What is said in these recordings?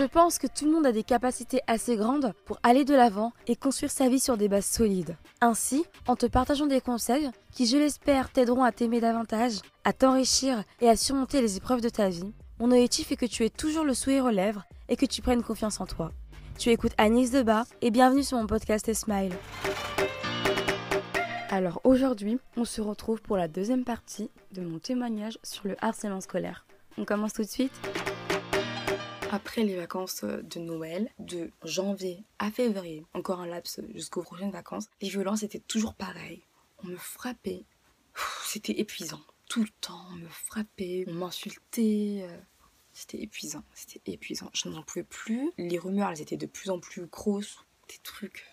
Je pense que tout le monde a des capacités assez grandes pour aller de l'avant et construire sa vie sur des bases solides. Ainsi, en te partageant des conseils qui, je l'espère, t'aideront à t'aimer davantage, à t'enrichir et à surmonter les épreuves de ta vie, mon objectif est que tu aies toujours le sourire aux lèvres et que tu prennes confiance en toi. Tu écoutes Agnès Debat et bienvenue sur mon podcast Smile. Alors aujourd'hui, on se retrouve pour la deuxième partie de mon témoignage sur le harcèlement scolaire. On commence tout de suite? Après les vacances de Noël, de janvier à février, encore un laps jusqu'aux prochaines vacances, les violences étaient toujours pareilles. On me frappait. C'était épuisant. Tout le temps, on me frappait, on m'insultait. Euh, c'était épuisant, c'était épuisant. Je n'en pouvais plus. Les rumeurs, elles étaient de plus en plus grosses. Des trucs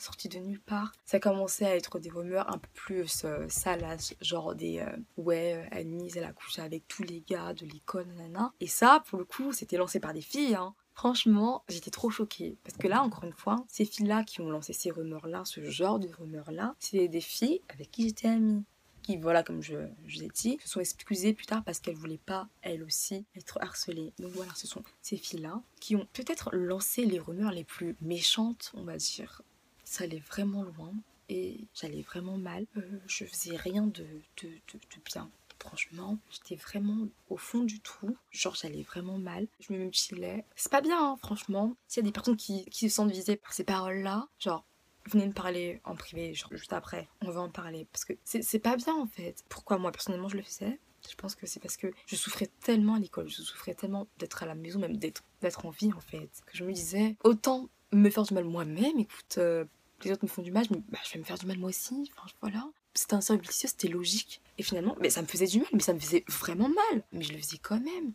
sortis de nulle part. Ça commençait à être des rumeurs un peu plus euh, salaces, genre des euh, ouais, euh, Annie, elle a couché avec tous les gars de l'école, nanana. Et ça, pour le coup, c'était lancé par des filles, hein. Franchement, j'étais trop choquée. Parce que là, encore une fois, ces filles-là qui ont lancé ces rumeurs-là, ce genre de rumeurs-là, c'est des filles avec qui j'étais amie qui, voilà, comme je, je l'ai dit, se sont excusées plus tard parce qu'elles voulaient pas, elles aussi, être harcelées. Donc voilà, ce sont ces filles-là qui ont peut-être lancé les rumeurs les plus méchantes, on va dire. Ça allait vraiment loin et j'allais vraiment mal. Euh, je faisais rien de, de, de, bien. Franchement, j'étais vraiment au fond du trou. Genre, j'allais vraiment mal. Je me mutilais. C'est pas bien, hein, franchement. S'il y a des personnes qui, qui se sentent visées par ces paroles-là, genre, venez me parler en privé, genre juste après, on va en parler. Parce que c'est pas bien en fait. Pourquoi moi personnellement je le faisais? Je pense que c'est parce que je souffrais tellement à l'école, je souffrais tellement d'être à la maison, même d'être en vie en fait, que je me disais, autant me faire du mal moi-même, écoute, euh, les autres me font du mal, je, bah, je vais me faire du mal moi aussi, enfin voilà. C'était un cercle vicieux, c'était logique. Et finalement, mais ça me faisait du mal, mais ça me faisait vraiment mal. Mais je le faisais quand même.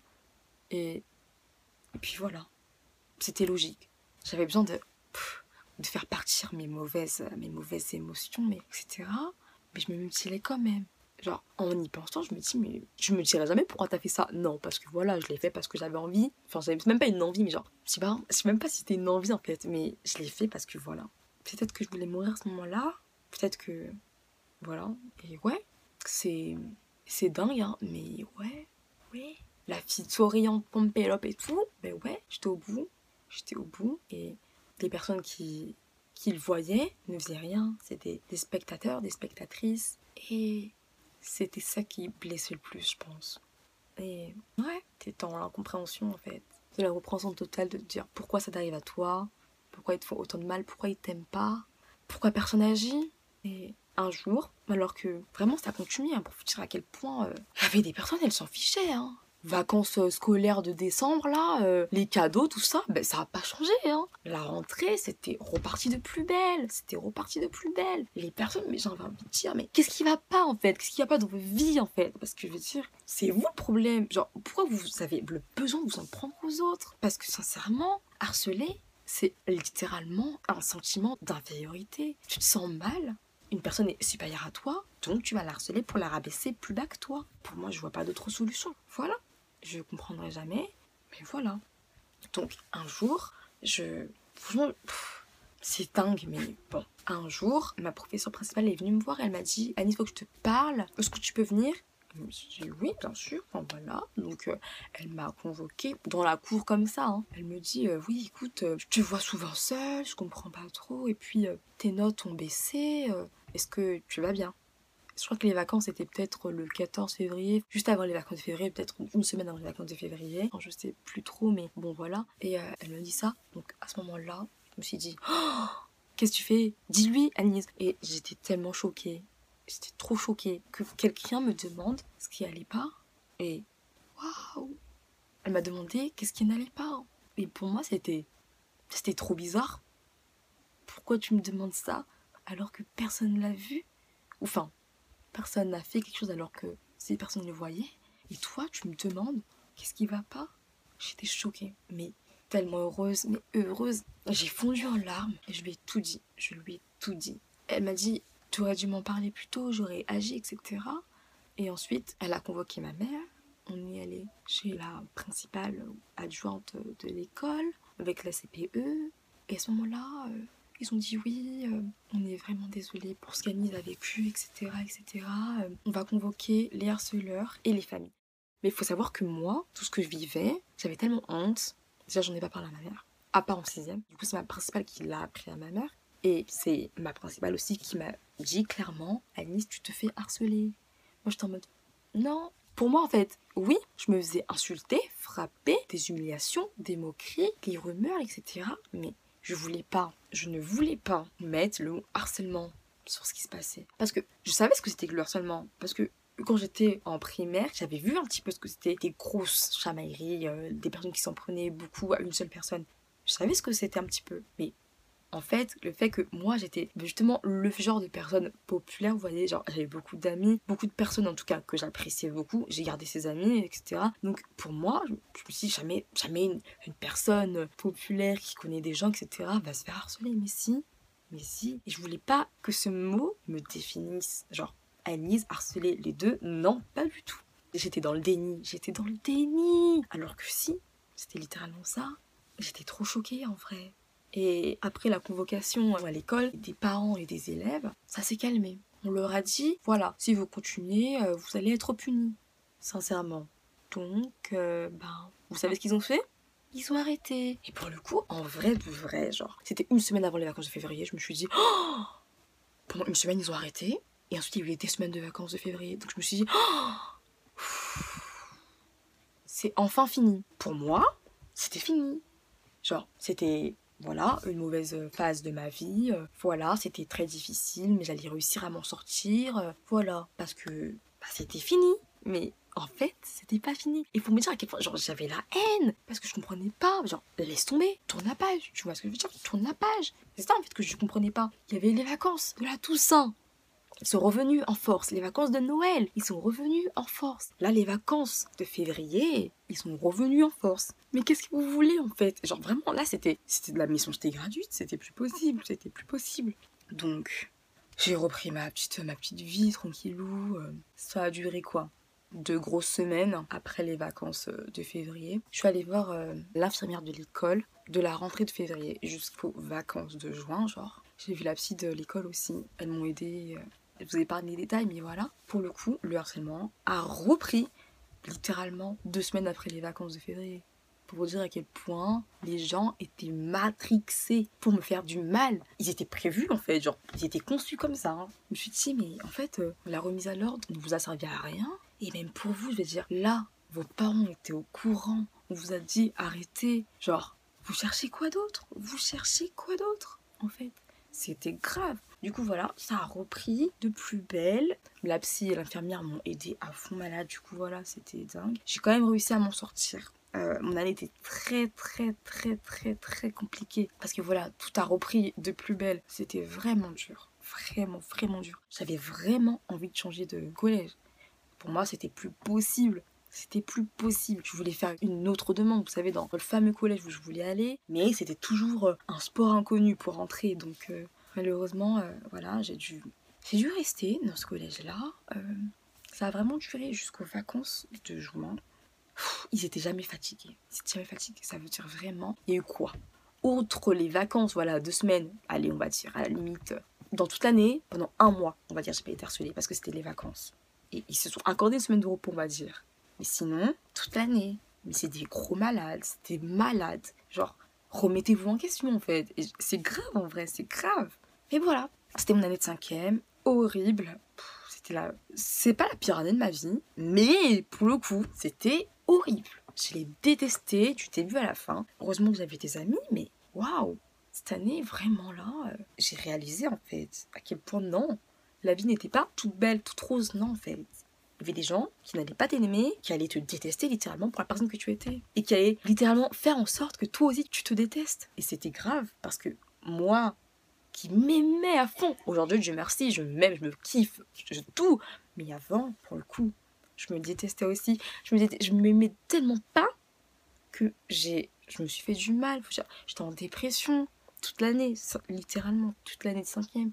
Et, puis voilà. C'était logique. J'avais besoin de de faire partir mes mauvaises, mes mauvaises émotions, mais etc. Mais je me mutilais quand même. Genre, en y pensant, je me dis, mais je me dirais jamais pourquoi t'as fait ça. Non, parce que voilà, je l'ai fait parce que j'avais envie. Enfin, j'avais même pas une envie, mais genre, je sais pas, je sais même pas si c'était une envie en fait, mais je l'ai fait parce que voilà. Peut-être que je voulais mourir à ce moment-là. Peut-être que. Voilà. Et ouais, c'est. C'est dingue, hein, mais ouais, ouais. La fille souriante, Pompelope et tout, ben ouais, j'étais au bout. J'étais au bout. Et les personnes qui, qui le voyaient ne faisaient rien. C'était des spectateurs, des spectatrices. Et c'était ça qui blessait le plus, je pense. Et ouais, t'es dans l'incompréhension en fait. De la repréhension totale de te dire pourquoi ça t'arrive à toi, pourquoi ils te font autant de mal, pourquoi ils t'aiment pas, pourquoi personne agit. Et un jour, alors que vraiment ça continue, hein, pour vous dire à quel point il y avait des personnes, elles s'en fichaient. Hein vacances euh, scolaires de décembre, là, euh, les cadeaux, tout ça, ben, ça n'a pas changé. Hein. La rentrée, c'était reparti de plus belle. C'était reparti de plus belle. les personnes, mais j'ai envie de dire, mais qu'est-ce qui va pas, en fait? Qu'est-ce qui va pas dans vos vies, en fait? Parce que je veux dire, c'est vous le problème. Genre, pourquoi vous avez le besoin de vous en prendre aux autres? Parce que sincèrement, harceler, c'est littéralement un sentiment d'infériorité. Tu te sens mal, une personne est supérieure à toi, donc tu vas la harceler pour la rabaisser plus bas que toi. Pour moi, je vois pas d'autre solution. Voilà je comprendrai jamais, mais voilà. Donc un jour, je... C'est dingue, mais bon. Un jour, ma professeure principale est venue me voir, elle m'a dit, Annie, il faut que je te parle, est-ce que tu peux venir? Je me suis dit oui, bien sûr. Voilà. Donc, euh, elle m'a convoquée dans la cour comme ça. Hein. Elle me dit euh, oui, écoute, euh, je te vois souvent seule, je comprends pas trop. Et puis, tes notes ont baissé. Est-ce que tu vas bien? Je crois que les vacances étaient peut-être le 14 février, juste avant les vacances de février, peut-être une semaine avant les vacances de février. Je sais plus trop, mais bon voilà. Et euh, elle me dit ça. Donc à ce moment-là, je me suis dit, oh, qu'est-ce que tu fais? Dis-lui, Agnès. Et j'étais tellement choquée. J'étais trop choquée que quelqu'un me demande ce qui allait pas. Et waouh Elle m'a demandé qu'est-ce qui n'allait pas. Et pour moi, c'était c'était trop bizarre. Pourquoi tu me demandes ça alors que personne ne l'a vu? Enfin, personne n'a fait quelque chose alors que ces personnes le voyaient. Et toi, tu me demandes qu'est-ce qui va pas? J'étais choquée, mais tellement heureuse, mais heureuse. J'ai fondu en larmes et je lui ai tout dit. Je lui ai tout dit. Elle m'a dit Tu aurais dû m'en parler plus tôt, j'aurais agi, etc. Et ensuite, elle a convoqué ma mère. On est allé chez la principale adjointe de l'école avec la CPE. Et à ce moment-là, euh, ils ont dit oui, euh, on est vraiment désolé pour ce qu'Anise a vécu, etc. etc. Euh, on va convoquer les harceleurs et les familles. Mais il faut savoir que moi, tout ce que je vivais, j'avais tellement honte. Déjà, j'en ai pas parlé à ma mère, à part en sixième. Du coup, c'est ma principale qui l'a appris à ma mère. Et c'est ma principale aussi qui m'a dit clairement, Alice, tu te fais harceler. Moi, j'étais en mode, non. Pour moi, en fait, oui, je me faisais insulter, frapper, des humiliations, des moqueries, des rumeurs, etc. Mais je voulais pas, je ne voulais pas mettre le mot harcèlement sur ce qui se passait. Parce que je savais ce que c'était que le harcèlement. Parce que quand j'étais en primaire, j'avais vu un petit peu ce que c'était des grosses chamailleries, euh, des personnes qui s'en prenaient beaucoup à une seule personne. Je savais ce que c'était un petit peu. Mais en fait, le fait que moi j'étais justement le genre de personne populaire, vous voyez, genre j'avais beaucoup d'amis, beaucoup de personnes en tout cas que j'appréciais beaucoup, j'ai gardé ces amis, etc. Donc pour moi, je, me suis dit jamais, jamais une, une, personne populaire qui connaît des gens, etc. va se faire harceler. Mais si, mais si. Et je voulais pas que ce mot me définisse. Genre, Anise, harceler les deux, non, pas du tout. J'étais dans le déni, j'étais dans le déni. Alors que si, c'était littéralement ça. J'étais trop choquée en vrai. Et après la convocation à l'école des parents et des élèves, ça s'est calmé. On leur a dit, voilà, si vous continuez, euh, vous allez être punis. Sincèrement. Donc, euh, ben, vous savez ce qu'ils ont fait? Ils ont arrêté. Et pour le coup, en vrai de vrai, genre, c'était une semaine avant les vacances de février, je me suis dit, oh pendant une semaine, ils ont arrêté. Et ensuite, il y a eu des semaines de vacances de février. Donc je me suis dit, oh c'est enfin fini. Pour moi, c'était fini. Genre, c'était voilà, une mauvaise phase de ma vie. Euh, voilà, c'était très difficile, mais j'allais réussir à m'en sortir. Euh, voilà, parce que bah, c'était fini. Mais en fait, c'était pas fini. Et pour me dire à quel point, j'avais la haine, parce que je comprenais pas. Genre, laisse tomber, tourne la page. Tu vois ce que je veux dire Tourne la page. C'est ça en fait que je comprenais pas. Il y avait les vacances de la Toussaint. Ils sont revenus en force. Les vacances de Noël, ils sont revenus en force. Là, les vacances de février, ils sont revenus en force. Mais qu'est-ce que vous voulez en fait? Genre vraiment, là, c'était c'était de la mission, j'étais gratuite, c'était plus possible, c'était plus possible. Donc, j'ai repris ma petite, ma petite vie tranquillou. Euh, ça a duré quoi? Deux grosses semaines après les vacances euh, de février. Je suis allée voir euh, l'infirmière de l'école de la rentrée de février jusqu'aux vacances de juin, genre. J'ai vu la psy de l'école aussi. Elles m'ont aidé je vous épargne les détails, mais voilà. Pour le coup, le harcèlement a repris littéralement deux semaines après les vacances de février. Pour vous dire à quel point les gens étaient matrixés pour me faire du mal. Ils étaient prévus en fait, genre ils étaient conçus comme ça. Hein. Je me suis dit, mais en fait, euh, la remise à l'ordre ne vous a servi à rien. Et même pour vous, je vais dire, là, vos parents étaient au courant. On vous a dit, arrêtez. Genre, vous cherchez quoi d'autre? Vous cherchez quoi d'autre? En fait, c'était grave. Du coup, voilà, ça a repris de plus belle. La psy et l'infirmière m'ont aidé à fond malade. Du coup, voilà, c'était dingue. J'ai quand même réussi à m'en sortir. Euh, mon année était très, très, très, très, très compliquée. Parce que voilà, tout a repris de plus belle. C'était vraiment dur. Vraiment, vraiment dur. J'avais vraiment envie de changer de collège. Pour moi, c'était plus possible c'était plus possible. Je voulais faire une autre demande, vous savez, dans le fameux collège où je voulais aller, mais c'était toujours euh, un sport inconnu pour entrer, donc euh, malheureusement, euh, voilà, j'ai dû, j'ai dû rester dans ce collège-là. Euh, ça a vraiment duré jusqu'aux vacances de juin. ils étaient jamais fatigués. Ils étaient jamais fatigués. Ça veut dire vraiment, il y a eu quoi? Outre les vacances, voilà, deux semaines, allez, on va dire, à la limite, dans toute l'année, pendant un mois, on va dire, j'ai pas été harcelée parce que c'était les vacances. Et ils se sont accordés une semaine de repos, on va dire. Mais sinon, toute l'année. Mais c'est des gros malades, c'était malade. Genre, remettez-vous en question en fait. C'est grave en vrai, c'est grave. Mais voilà, c'était mon année de cinquième, horrible. C'était la... C'est pas la pire année de ma vie, mais pour le coup, c'était horrible. Je l'ai détesté du début à la fin. Heureusement que j'avais des amis, mais waouh Cette année, vraiment là, euh, j'ai réalisé en fait à quel point non, la vie n'était pas toute belle, toute rose, non en fait. Il y avait des gens qui n'allaient pas t'aimer, qui allaient te détester littéralement pour la personne que tu étais. Et qui allaient littéralement faire en sorte que toi aussi tu te détestes. Et c'était grave parce que moi, qui m'aimais à fond. Aujourd'hui, Dieu merci, je m'aime, je me kiffe, je, tout. Mais avant, pour le coup, je me détestais aussi. Je me je m'aimais tellement pas que j'ai, je me suis fait du mal. J'étais en dépression toute l'année, littéralement toute l'année de cinquième.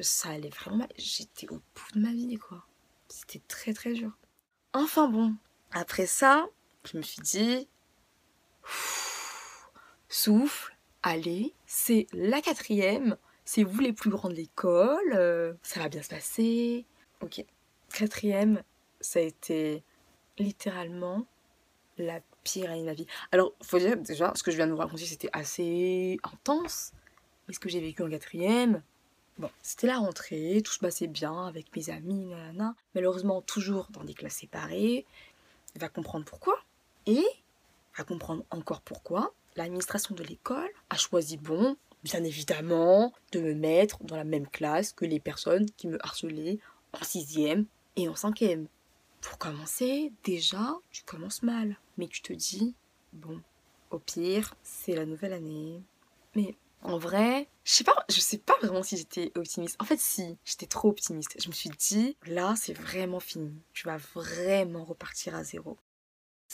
Ça allait vraiment mal. J'étais au bout de ma vie, quoi. C'était très très dur. Enfin bon, après ça, je me suis dit, souffle, allez, c'est la quatrième c'est vous les plus grands de l'école, euh, ça va bien se passer. Ok. Quatrième, ça a été littéralement la pire année de ma vie. Alors, faut dire déjà, ce que je viens de vous raconter, c'était assez intense. Mais ce que j'ai vécu en quatrième, bon, c'était la rentrée, tout se passait bien avec mes amis, nanana. Malheureusement, toujours dans des classes séparées. Va comprendre pourquoi. Et, va comprendre encore pourquoi, l'administration de l'école a choisi, bon, bien évidemment, de me mettre dans la même classe que les personnes qui me harcelaient en sixième et en cinquième. Pour commencer, déjà, tu commences mal. Mais tu te dis, bon, au pire, c'est la nouvelle année. Mais en vrai, je sais pas, je sais pas vraiment si j'étais optimiste. En fait, si, j'étais trop optimiste. Je me suis dit, là, c'est vraiment fini. Tu vas vraiment repartir à zéro.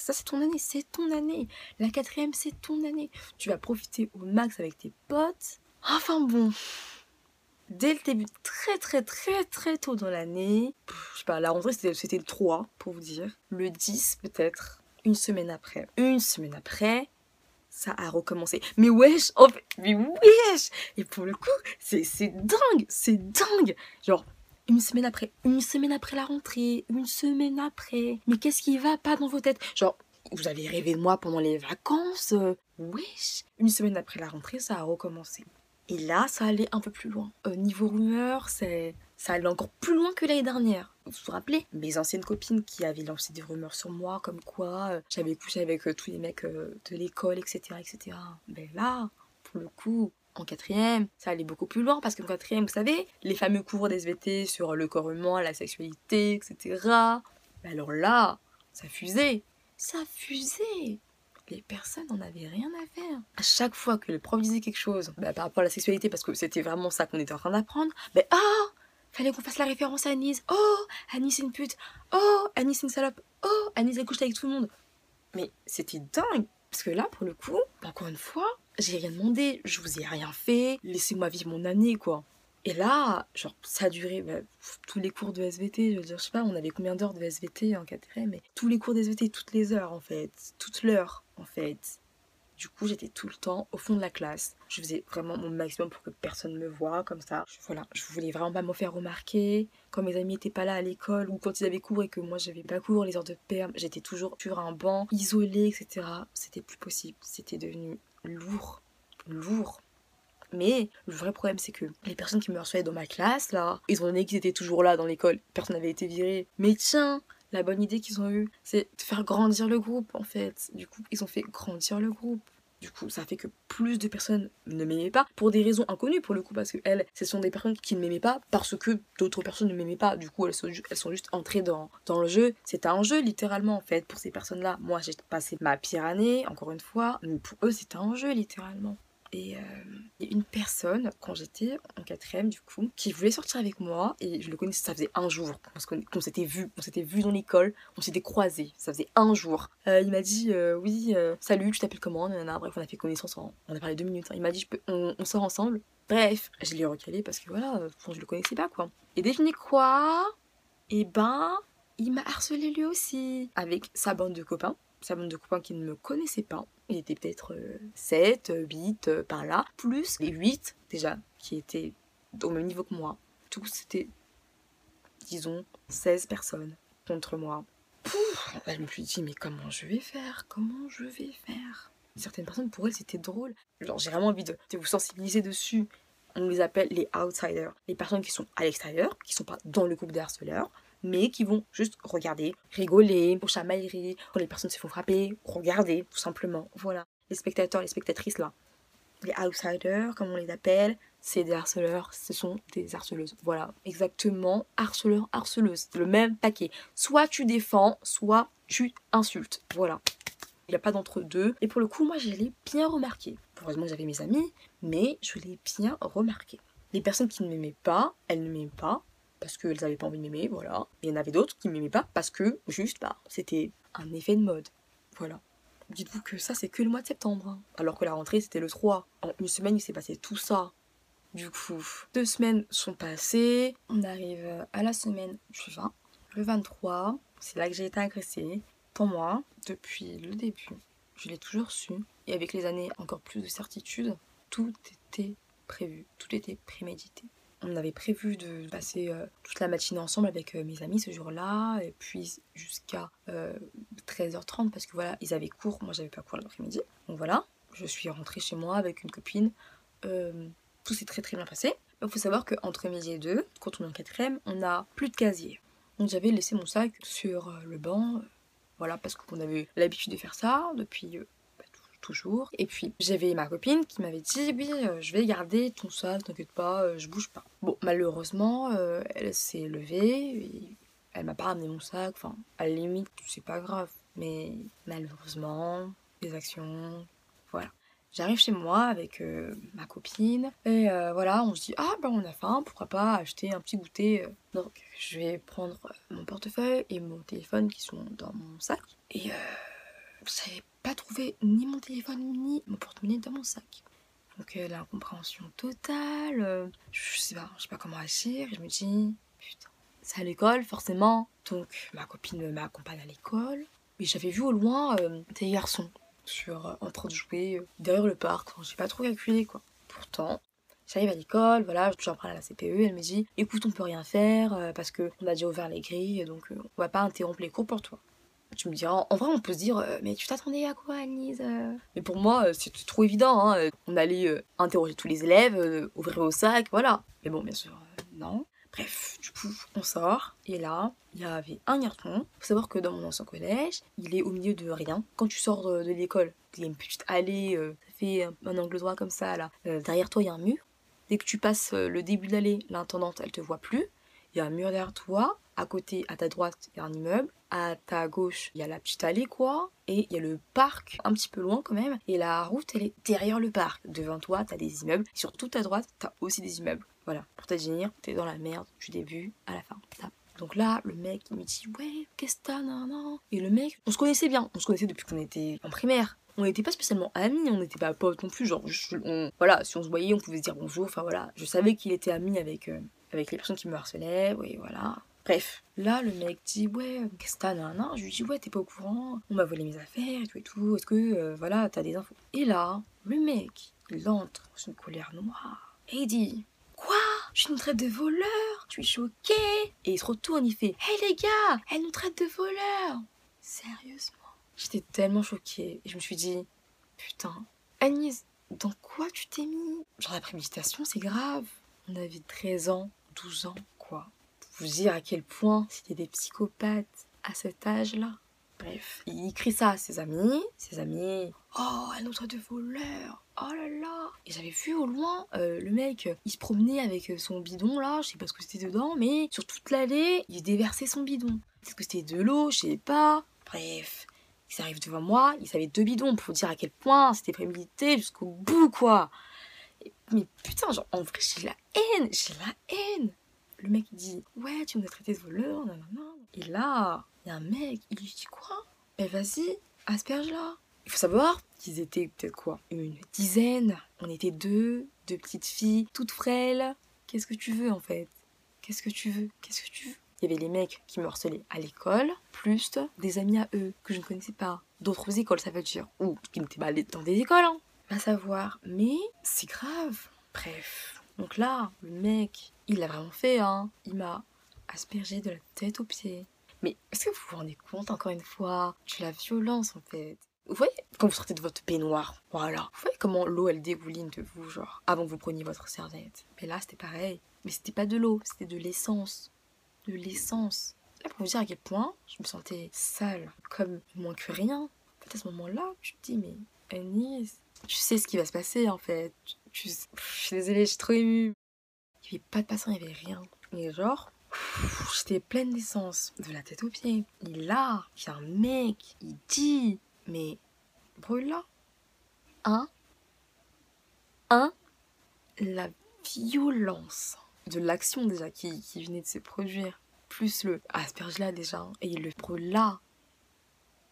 Ça, c'est ton année, c'est ton année. La quatrième, c'est ton année. Tu vas profiter au max avec tes potes. Enfin bon, dès le début, très très très très tôt dans l'année, je sais pas, la rentrée c'était le 3 pour vous dire, le 10 peut-être, une semaine après. Une semaine après, ça a recommencé. Mais wesh, oh, mais wesh Et pour le coup, c'est dingue, c'est dingue Genre, une semaine après, une semaine après la rentrée, une semaine après. Mais qu'est-ce qui va pas dans vos têtes? Genre, vous avez rêvé de moi pendant les vacances Wesh Une semaine après la rentrée, ça a recommencé. Et là, ça allait un peu plus loin. Au niveau rumeur, c'est ça allait encore plus loin que l'année dernière. Vous vous rappelez? Mes anciennes copines qui avaient lancé des rumeurs sur moi, comme quoi euh, j'avais couché avec euh, tous les mecs euh, de l'école, etc., etc. Ben là, pour le coup, en quatrième, ça allait beaucoup plus loin parce qu'en quatrième, vous savez, les fameux cours d'SVT sur le corps humain, la sexualité, etc. Ben alors là, ça fusait. Ça fusait les personnes n'en avaient rien à faire. À chaque fois que le prof disait quelque chose bah, par rapport à la sexualité, parce que c'était vraiment ça qu'on était en train d'apprendre, ben ah Fallait qu'on fasse la référence à Anise. Oh Anise c'est une pute. Oh Anise c'est une salope. Oh Anise elle couche avec tout le monde. Mais c'était dingue. Parce que là, pour le coup, encore une fois, j'ai rien demandé, je vous ai rien fait, laissez-moi vivre mon année, quoi. Et là, genre, ça a duré bah, tous les cours de SVT. Je veux dire, je sais pas, on avait combien d'heures de SVT en quatrième, mais tous les cours de SVT, toutes les heures, en fait. Toutes l'heure, en fait. Du coup, j'étais tout le temps au fond de la classe. Je faisais vraiment mon maximum pour que personne me voie, comme ça. voilà, je voulais vraiment pas me faire remarquer. Quand mes amis étaient pas là à l'école, ou quand ils avaient cours et que moi j'avais pas cours, les heures de perm, j'étais toujours sur un banc, isolée, etc. C'était plus possible. C'était devenu lourd. Lourd. Mais le vrai problème, c'est que les personnes qui me harcelaient dans ma classe, là, ils ont donné qu'ils étaient toujours là dans l'école, personne n'avait été viré. Mais tiens, la bonne idée qu'ils ont eue, c'est de faire grandir le groupe, en fait. Du coup, ils ont fait grandir le groupe. Du coup, ça fait que plus de personnes ne m'aimaient pas, pour des raisons inconnues pour le coup, parce que elles, ce sont des personnes qui ne m'aimaient pas parce que d'autres personnes ne m'aimaient pas. Du coup, elles sont, juste entrées dans, dans le jeu. C'était un jeu, littéralement, en fait, pour ces personnes-là. Moi, j'ai passé ma pire année, encore une fois, mais pour eux, c'était un jeu, littéralement. Et euh, une personne, quand j'étais en quatrième du coup, qui voulait sortir avec moi, et je le connaissais, ça faisait un jour qu'on s'était vu, on s'était vu dans l'école, on s'était croisés, ça faisait un jour. Euh, il m'a dit, euh, oui, salut, tu t'appelles comment? Bref, on a fait connaissance, on a parlé deux minutes. Hein. Il m'a dit, on, sort ensemble. Bref, je l'ai recalé parce que voilà, je le connaissais pas quoi. Et devinez quoi? Eh ben, il m'a harcelé lui aussi, avec sa bande de copains sa bande de copains qui ne me connaissaient pas. Il était peut-être 7, euh, 8 euh, par là, plus les 8 déjà qui étaient au même niveau que moi. Tout c'était, disons, 16 personnes contre moi. Pouf, je me suis dit, mais comment je vais faire? Comment je vais faire? Certaines personnes, pour elles, c'était drôle. Genre, j'ai vraiment envie de, vous sensibiliser dessus. On les appelle les outsiders, les personnes qui sont à l'extérieur, qui sont pas dans le groupe des harceleurs, mais qui vont juste regarder, rigoler, pour chamaillerie, quand les personnes se font frapper, regarder, tout simplement. Voilà. Les spectateurs, les spectatrices là. Les outsiders, comme on les appelle, c'est des harceleurs, ce sont des harceleuses. Voilà, exactement, harceleurs, harceleuses. Le même paquet. Soit tu défends, soit tu insultes. Voilà. Il n'y a pas d'entre-deux. Et pour le coup, moi, je l'ai bien remarqué. Heureusement, j'avais mes amis, mais je l'ai bien remarqué. Les personnes qui ne m'aimaient pas, elles ne m'aimaient pas parce qu'elles n'avaient pas envie de m'aimer, voilà. Il y en avait d'autres qui m'aimaient pas parce que, juste, bah, c'était un effet de mode. Voilà. Dites-vous que ça, c'est que le mois de septembre. Hein. Alors que la rentrée, c'était le 3. En une semaine, il s'est passé tout ça. Du coup, deux semaines sont passées. On arrive à la semaine du 20. Le 23, c'est là que j'ai été agressée. Pour moi, depuis le début, je l'ai toujours su. Et avec les années, encore plus de certitude, tout était prévu, tout était prémédité. On avait prévu de passer euh, toute la matinée ensemble avec euh, mes amis ce jour-là, et puis jusqu'à 13h30, parce que voilà, ils avaient cours, moi j'avais pas cours l'après-midi. Donc voilà, je suis rentrée chez moi avec une copine. tout s'est très très bien passé. Il faut savoir qu'entre midi et deux, quand on est en quatrième, on n'a plus de casier. Donc j'avais laissé mon sac sur le banc, voilà, parce qu'on avait l'habitude de faire ça depuis toujours. Et puis j'avais ma copine qui m'avait dit oui euh, je vais garder ton sac, t'inquiète pas, euh, je bouge pas. Bon malheureusement euh, elle s'est levée, elle m'a pas ramené mon sac, enfin à la limite c'est pas grave. Mais malheureusement, les actions, voilà. J'arrive chez moi avec ma copine et voilà, on se dit ah ben on a faim, pourquoi pas acheter un petit goûter. Donc je vais prendre mon portefeuille et mon téléphone qui sont dans mon sac et j'avais pas trouvé ni mon téléphone ni mon porte-monnaie dans mon sac. Donc euh, l'incompréhension totale, euh, je sais pas, je sais pas comment agir, je me dis, putain, c'est à l'école forcément. Donc ma copine m'accompagne à l'école, mais j'avais vu au loin euh, des garçons sur, en train de jouer derrière le parc, j'ai pas trop calculé quoi. Pourtant, J'arrive à l'école, voilà, j'en parle à la CPE, elle me dit écoute, on peut rien faire parce que on a déjà ouvert les grilles, donc on va pas interrompre les cours pour toi. Tu me diras, en vrai, on peut se dire, euh, mais tu t'attendais à quoi, Anise euh Mais pour moi, euh, c'était trop évident. Hein. On allait interroger tous les élèves, ouvrir au sac, voilà. Mais bon, bien sûr, non. Bref, du coup, on sort. Et là, il y avait un garçon. Faut savoir que dans mon ancien collège, il est au milieu de rien. Quand tu sors de, l'école, il y a une petite allée, ça fait un, angle droit comme ça, là. derrière toi, il y a un mur. Dès que tu passes le début de l'allée, l'intendante, elle te voit plus. Il y a un mur derrière toi. À côté, à ta droite, il y a un immeuble à ta gauche, il y a la petite allée, quoi. Et il y a le parc, un petit peu loin quand même. Et la route, elle est derrière le parc. Devant toi, t'as des immeubles. Sur toute ta droite, t'as aussi des immeubles. Voilà. Pour te t'es dans la merde du début à la fin. Donc là, le mec, il me dit Ouais, qu'est-ce que t'as, non, non. Et le mec, on se connaissait bien. On se connaissait depuis qu'on était en primaire. On n'était pas spécialement amis, on n'était pas potes non plus. Genre, voilà, si on se voyait, on pouvait se dire bonjour. Enfin voilà, je savais qu'il était ami avec, euh, avec les personnes qui me harcelaient. Oui, voilà. Bref, là le mec dit ouais, qu'est-ce que t'as nan, Je lui dis ouais, t'es pas au courant, on m'a volé mes affaires et tout et tout, est-ce que euh, voilà, t'as des infos? Et là, le mec, il entre dans une colère noire et il dit Quoi? Tu nous traites de voleurs? Tu es choqué? Et il se retourne, il fait Hey les gars, elle nous traite de voleurs. Sérieusement? J'étais tellement choquée et je me suis dit Putain, Agnès, dans quoi tu t'es mis? Genre la préméditation, c'est grave. On avait 13 ans, 12 ans, quoi vous dire à quel point c'était des psychopathes à cet âge-là. Bref, il crie ça à ses amis. Ses amis, oh, un autre de voleur. Oh là là. Et j'avais vu au loin euh, le mec, il se promenait avec son bidon là, je sais pas ce que c'était dedans, mais sur toute l'allée, il déversait son bidon. Est-ce que c'était de l'eau, je sais pas. Bref, il arrive devant moi, il savait deux bidons pour dire à quel point c'était prémédité jusqu'au bout quoi. Mais putain, genre en vrai j'ai la haine, j'ai la haine le mec dit ouais tu nous as traité de voleur nanana. et là il y a un mec il lui dit quoi? Ben vas-y asperge là il faut savoir qu'ils étaient peut-être quoi? Une dizaine on était deux deux petites filles toutes frêles qu'est-ce que tu veux en fait? Qu'est-ce que tu veux? Qu'est-ce que tu veux? Il y avait les mecs qui me harcelaient à l'école, plus des amis à eux que je ne connaissais pas, d'autres écoles, ça veut dire, ou qui n'étaient pas dans des écoles, hein. Va savoir. Mais c'est grave. Bref. Donc là, le mec, il l'a vraiment fait, hein. Il m'a aspergé de la tête aux pieds. Mais est-ce que vous vous rendez compte, encore une fois, de la violence, en fait? Vous voyez, quand vous sortez de votre baignoire, voilà. Vous voyez comment l'eau, elle dégouline de vous, genre, avant que vous preniez votre serviette. Mais là, c'était pareil. Mais c'était pas de l'eau, c'était de l'essence. De l'essence. Là, pour vous dire à quel point je me sentais sale, comme moins que rien. En fait, à ce moment-là, je me dis, mais Anis, tu sais ce qui va se passer, en fait. Je, je suis désolée, je suis trop émue. Il avait pas de passant, il n'y avait rien. Et genre, j'étais pleine d'essence, de la tête aux pieds. Et là, il y a un mec, il dit, mais brûle là. Hein? Hein? La violence. De l'action déjà qui, qui, venait de se produire, plus le asperge-là déjà, et il le brûle là.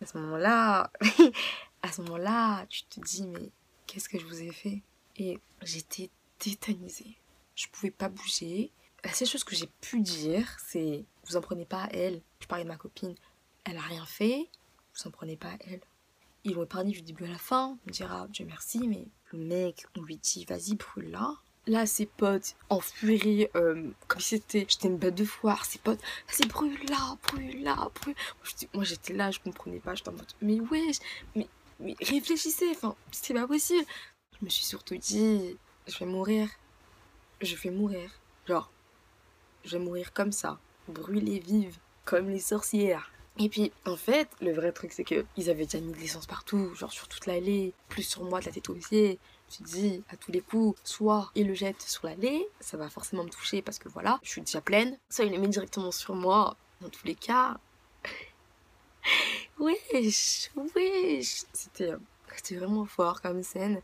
À ce moment-là, à ce moment-là, tu te dis, mais qu'est-ce que je vous ai fait? Et j'étais tétanisée je pouvais pas bouger. La seule chose que j'ai pu dire, c'est vous en prenez pas à elle. Je parlais de ma copine, elle a rien fait, vous en prenez pas à elle. Ils l'ont épargné du début à la fin, on me dira Dieu merci, mais le mec, on lui dit vas-y brûle là. Ses potes en furie, euh, comme si c'était, j'étais une bête de foire. Ses potes, c'est brûle là, brûle. Moi, j'étais là, je comprenais pas. J'étais en mode, mais mais, mais réfléchissez, enfin, c'est pas possible. Je me suis surtout dit, je vais mourir. Je vais mourir. Genre, je vais mourir comme ça, brûlée vive, comme les sorcières. Et puis, en fait, le vrai truc, c'est qu'ils avaient déjà mis de l'essence partout, genre sur toute l'allée, plus sur moi de la tête aux pieds. Je me suis dit, à tous les coups, soit il le jette sur l'allée, ça va forcément me toucher parce que voilà, je suis déjà pleine, soit il le met directement sur moi, dans tous les cas. wesh, wesh. C'était, c'était vraiment fort comme scène.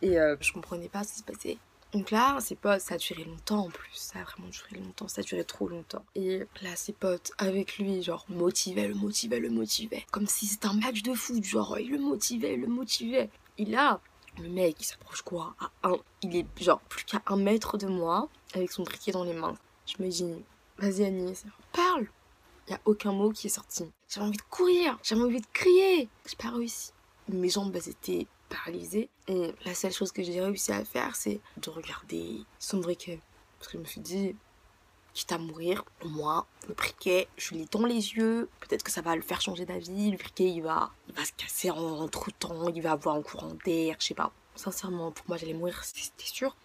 Et euh, je comprenais pas ce qui se passait. Donc là, ses potes, ça a duré longtemps en plus. Ça a vraiment duré longtemps. Ça a duré trop longtemps. Et là, ses potes, avec lui, genre, motivaient, le motivaient, le motivaient. Comme si c'était un match de foot. Genre, il le motivait, il le motivait. Et là, le mec, il s'approche quoi? À un, Il est genre plus qu'à un mètre de moi, avec son briquet dans les mains. Je me dis, vas-y Agnès, parle Il n'y a aucun mot qui est sorti. J'avais envie de courir, j'avais envie de crier. J'ai pas réussi. Mes jambes, elles étaient Et la seule chose que j'ai réussi à faire, c'est de regarder son briquet. Parce que je me suis dit, quitte à mourir, au moins, le briquet, je l'ai dans les yeux. Peut-être que ça va le faire changer d'avis. Le briquet, il va, il va se casser en entre-temps. Il va avoir un courant d'air, je sais pas. Sincèrement, pour moi, j'allais mourir, c'était sûr.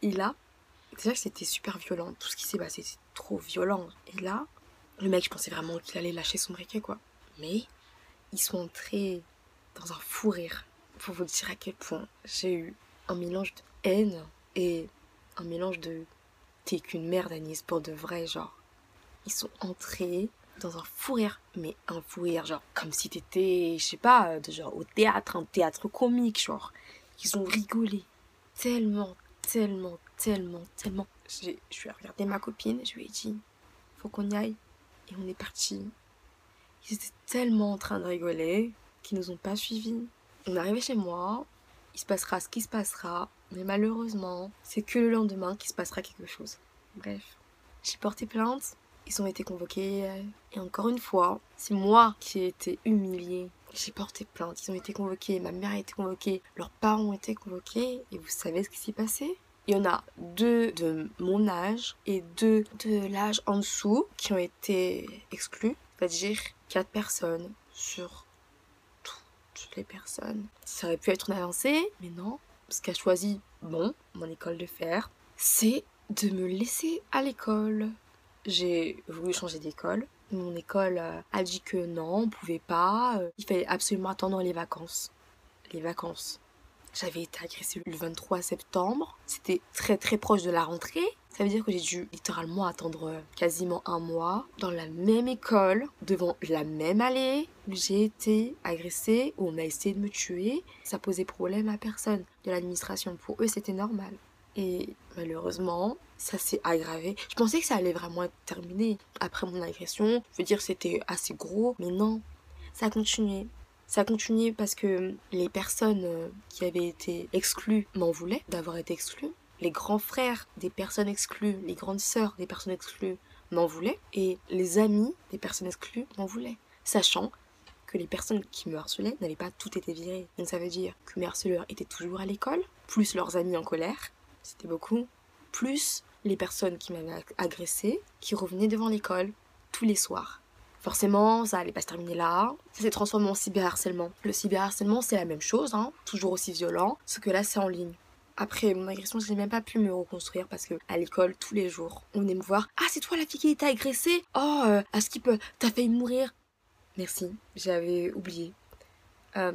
Et là, déjà que c'était super violent. Tout ce qui s'est passé, c'était trop violent. Et là, le mec, je pensais vraiment qu'il allait lâcher son briquet, quoi. Mais ils sont entrés dans un fou rire pour vous dire à quel point j'ai eu un mélange de haine et un mélange de t'es qu'une merde Agnès pour de vrai genre. Ils sont entrés dans un fou rire mais un fou rire genre comme si t'étais je sais pas de genre au théâtre un théâtre comique genre. Ils ont rigolé tellement tellement tellement tellement. Je suis regardé ma copine je lui ai dit faut qu'on y aille. Et on est parti. Ils étaient tellement en train de rigoler qu'ils nous ont pas suivis on est arrivé chez moi, il se passera ce qui se passera, mais malheureusement, c'est que le lendemain qu'il se passera quelque chose. Bref, j'ai porté plainte, ils ont été convoqués, et encore une fois, c'est moi qui ai été humiliée. J'ai porté plainte, ils ont été convoqués, ma mère a été convoquée, leurs parents ont été convoqués, et vous savez ce qui s'est passé? Il y en a deux de mon âge et deux de l'âge en dessous qui ont été exclus, c'est-à-dire quatre personnes sur les personnes. Ça aurait pu être une avancée, mais non. Ce qu'a choisi, bon, mon école de faire, c'est de me laisser à l'école. J'ai voulu changer d'école. Mon école euh, a dit que non, on pouvait pas. Euh, il fallait absolument attendre les vacances. Les vacances. J'avais été agressée le 23 septembre. C'était très très proche de la rentrée. Ça veut dire que j'ai dû littéralement attendre quasiment un mois dans la même école, devant la même allée. J'ai été agressée, où on a essayé de me tuer. Ça posait problème à personne de l'administration. Pour eux, c'était normal. Et malheureusement, ça s'est aggravé. Je pensais que ça allait vraiment être terminé après mon agression. Je veux dire, c'était assez gros, mais non, ça a continué. Ça a continué parce que les personnes qui avaient été exclues m'en voulaient d'avoir été exclues les grands frères des personnes exclues, les grandes sœurs des personnes exclues m'en voulaient, et les amis des personnes exclues m'en voulaient, sachant que les personnes qui me harcelaient n'avaient pas toutes été virées. Donc ça veut dire que mes harceleurs étaient toujours à l'école, plus leurs amis en colère, c'était beaucoup, plus les personnes qui m'avaient agressé, qui revenaient devant l'école tous les soirs. Forcément, ça allait pas se terminer là. Ça s'est transformé en cyberharcèlement. Le cyberharcèlement, c'est la même chose, hein, toujours aussi violent, ce que là, c'est en ligne. Après mon agression, je n'ai même pas pu me reconstruire parce que à l'école, tous les jours, on venait me voir. Ah, c'est toi la fille qui était agressée Oh, euh, à Skip, t'as failli mourir? Merci, j'avais oublié. Euh,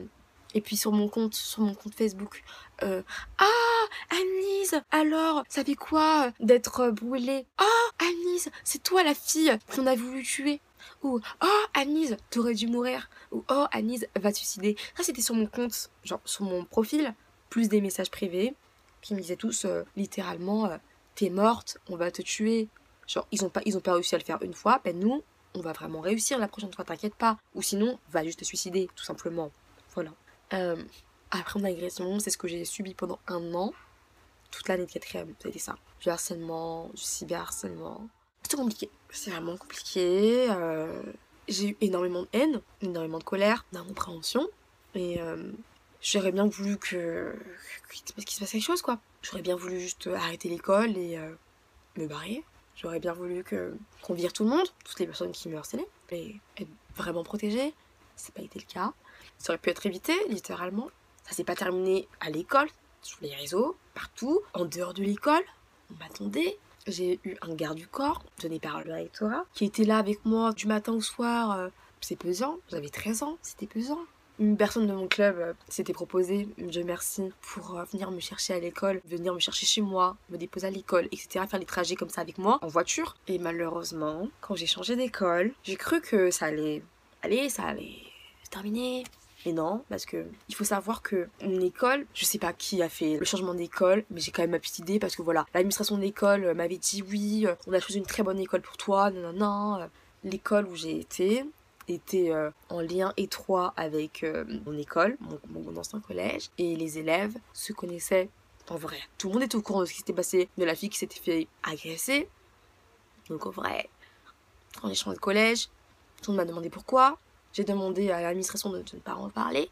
et puis sur mon compte, sur mon compte Facebook, euh, ah, Anise, alors, ça fait quoi d'être brûlée Oh, Anise, c'est toi la fille qu'on a voulu tuer ou oh Anise t'aurais dû mourir ou oh Anise va te suicider ça c'était sur mon compte genre sur mon profil plus des messages privés qui me disaient tous euh, littéralement euh, t'es morte, on va te tuer. Genre ils ont pas pas réussi à le faire une fois, ben nous on va vraiment réussir la prochaine fois, t'inquiète pas. Ou sinon va juste te suicider tout simplement. Voilà. Euh, après mon agression, c'est ce que j'ai subi pendant un an, toute l'année de quatrième, c'était ça. Du harcèlement, du cyberharcèlement. C'est compliqué. C'est vraiment compliqué. j'ai eu énormément de haine, énormément de colère, d'incompréhension. Et j'aurais bien voulu que qu'il se passe quelque chose quoi. J'aurais bien voulu juste arrêter l'école et euh, me barrer. J'aurais bien voulu que qu'on vire tout le monde, toutes les personnes qui me harcelaient, et être vraiment protégée. N'a pas été le cas. Ça aurait pu être évité, littéralement. Ça s'est pas terminé à l'école, sur les réseaux, partout, en dehors de l'école. On m'attendait. J'ai eu un garde du corps donné par le rectorat qui était là avec moi du matin au soir. Euh, c'est pesant. J'avais 13 ans, c'était pesant. Une personne de mon club euh, s'était proposée, je merci, pour euh, venir me chercher à l'école, venir me chercher chez moi, me déposer à l'école, etc. Faire des trajets comme ça avec moi en voiture. Et malheureusement, quand j'ai changé d'école, j'ai cru que ça allait, aller, ça allait terminer. Mais non, parce que il faut savoir que une école, je sais pas qui a fait le changement d'école, mais j'ai quand même ma petite idée parce que voilà, l'administration de l'école euh, m'avait dit oui, on a choisi une très bonne école pour toi, non non non. L'école où j'ai été, était euh, en lien étroit avec euh, mon école, mon, ancien collège, et les élèves se connaissaient en vrai. Tout le monde était au courant de ce qui s'était passé, de la fille qui s'était fait agresser. Donc en vrai, j'ai changé de collège, tout le monde m'a demandé pourquoi. J'ai demandé à l'administration de, ne pas en parler.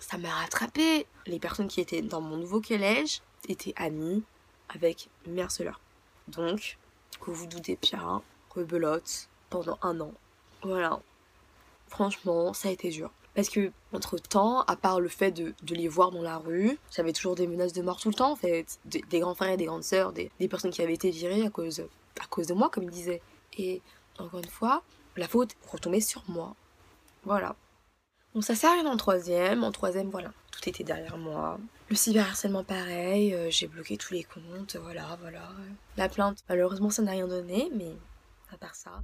Ça m'a rattrapé. Les personnes qui étaient dans mon nouveau collège étaient amies avec mes harceleurs. Donc, que vous doutez bien, rebelote pendant un an voilà. Franchement, ça a été dur. Parce que, entre temps, à part le fait de, les voir dans la rue, j'avais toujours des menaces de mort tout le temps, en fait. Des, grands frères et des grandes sœurs, des, personnes qui avaient été virées à cause, de moi, comme ils disaient. Et, encore une fois, la faute retombait sur moi. Voilà. Bon, ça s'est arrêté en troisième. En troisième, voilà. Tout était derrière moi. Le cyberharcèlement, pareil. Euh, j'ai bloqué tous les comptes. Voilà, voilà. La plainte, malheureusement, ça n'a rien donné, mais à part ça.